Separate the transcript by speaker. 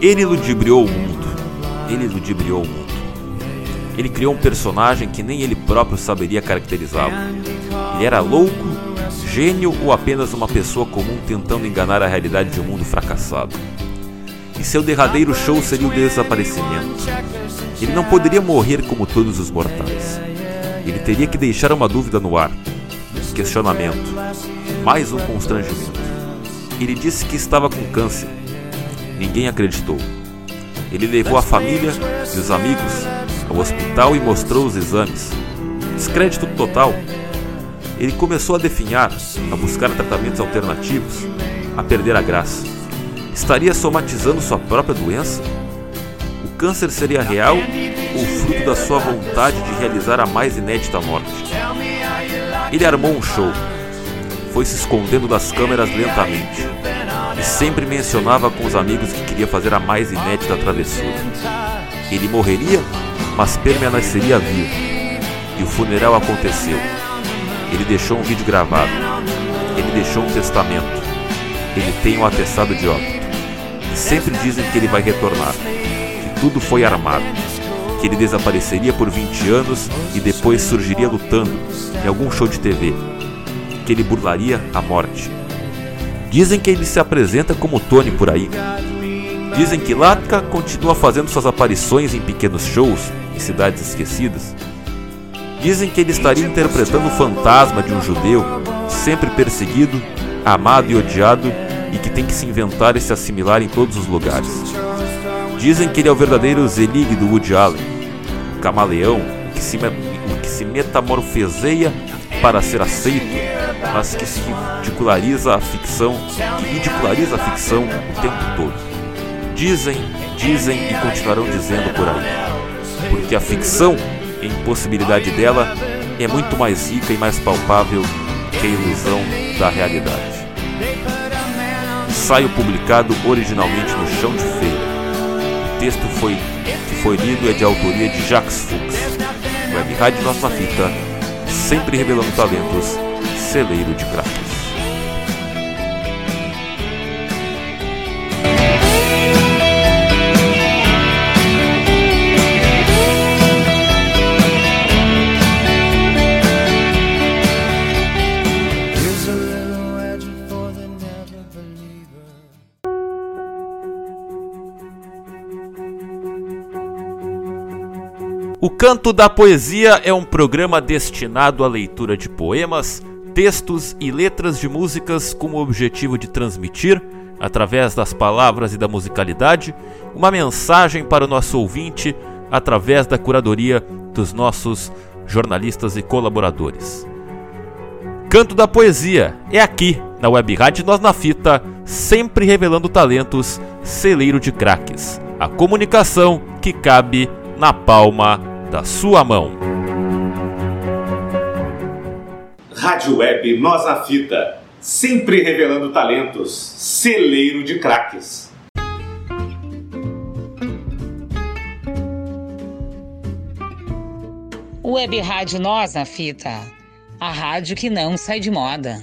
Speaker 1: Ele ludibriou o mundo. Ele ludibriou o mundo. Ele criou um personagem que nem ele próprio saberia caracterizá-lo. Ele era louco, gênio ou apenas uma pessoa comum tentando enganar a realidade de um mundo fracassado. E seu derradeiro show seria o desaparecimento. Ele não poderia morrer como todos os mortais. Ele teria que deixar uma dúvida no ar. Questionamento. Mais um constrangimento. Ele disse que estava com câncer. Ninguém acreditou. Ele levou a família e os amigos ao hospital e mostrou os exames. Descrédito total. Ele começou a definhar, a buscar tratamentos alternativos, a perder a graça. Estaria somatizando sua própria doença? O câncer seria real ou fruto da sua vontade de realizar a mais inédita morte? Ele armou um show, foi se escondendo das câmeras lentamente e sempre mencionava com os amigos que queria fazer a mais inédita travessura. Ele morreria, mas permaneceria vivo. E o funeral aconteceu. Ele deixou um vídeo gravado. Ele deixou um testamento. Ele tem um atestado de óbito. E sempre dizem que ele vai retornar. Que tudo foi armado. Que ele desapareceria por 20 anos e depois surgiria lutando em algum show de TV. Que ele burlaria a morte Dizem que ele se apresenta como Tony por aí. Dizem que Latka continua fazendo suas aparições em pequenos shows em cidades esquecidas. Dizem que ele estaria interpretando o fantasma de um judeu, sempre perseguido, amado e odiado, e que tem que se inventar e se assimilar em todos os lugares. Dizem que ele é o verdadeiro Zelig do Woody Allen, camaleão que se, que se metamorfoseia para ser aceito mas que se ridiculariza a ficção, que ridiculariza a ficção o tempo todo. Dizem, dizem e continuarão dizendo por aí. Porque a ficção, a impossibilidade dela, é muito mais rica e mais palpável que a ilusão da realidade. Ensaio publicado originalmente no Chão de Feira. O texto foi, que foi lido é de autoria de Jacques Fuchs. Web Rádio Nossa Fita, sempre revelando talentos celeiro de craques. O Canto da Poesia é um programa destinado à leitura de poemas, textos e letras de músicas com o objetivo de transmitir, através das palavras e da musicalidade, uma mensagem para o nosso ouvinte através da curadoria dos nossos jornalistas e colaboradores. Canto da Poesia é aqui na Web Rádio Nós na Fita, sempre revelando talentos, celeiro de craques. A comunicação que cabe na palma da sua mão.
Speaker 2: Rádio Web Nós na Fita, sempre revelando talentos, celeiro de craques.
Speaker 3: Web Rádio Nós na Fita, a rádio que não sai de moda.